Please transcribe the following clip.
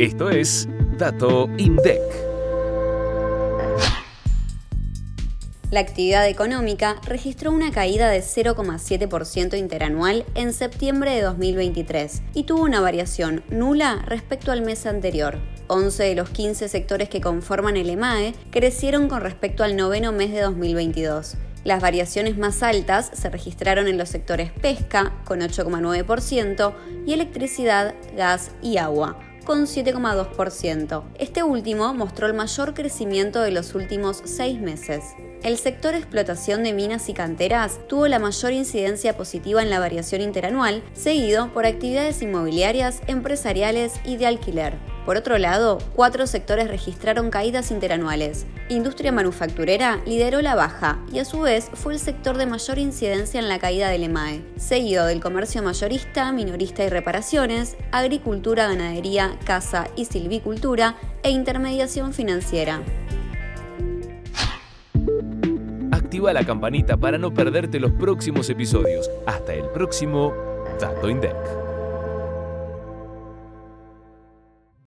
Esto es Dato INDEC. La actividad económica registró una caída de 0,7% interanual en septiembre de 2023 y tuvo una variación nula respecto al mes anterior. 11 de los 15 sectores que conforman el EMAE crecieron con respecto al noveno mes de 2022. Las variaciones más altas se registraron en los sectores pesca, con 8,9%, y electricidad, gas y agua, con 7,2%. Este último mostró el mayor crecimiento de los últimos seis meses. El sector explotación de minas y canteras tuvo la mayor incidencia positiva en la variación interanual, seguido por actividades inmobiliarias, empresariales y de alquiler. Por otro lado, cuatro sectores registraron caídas interanuales. Industria manufacturera lideró la baja y a su vez fue el sector de mayor incidencia en la caída del EMAE, seguido del comercio mayorista, minorista y reparaciones, agricultura, ganadería, caza y silvicultura e intermediación financiera activa la campanita para no perderte los próximos episodios. Hasta el próximo Dato INDEC.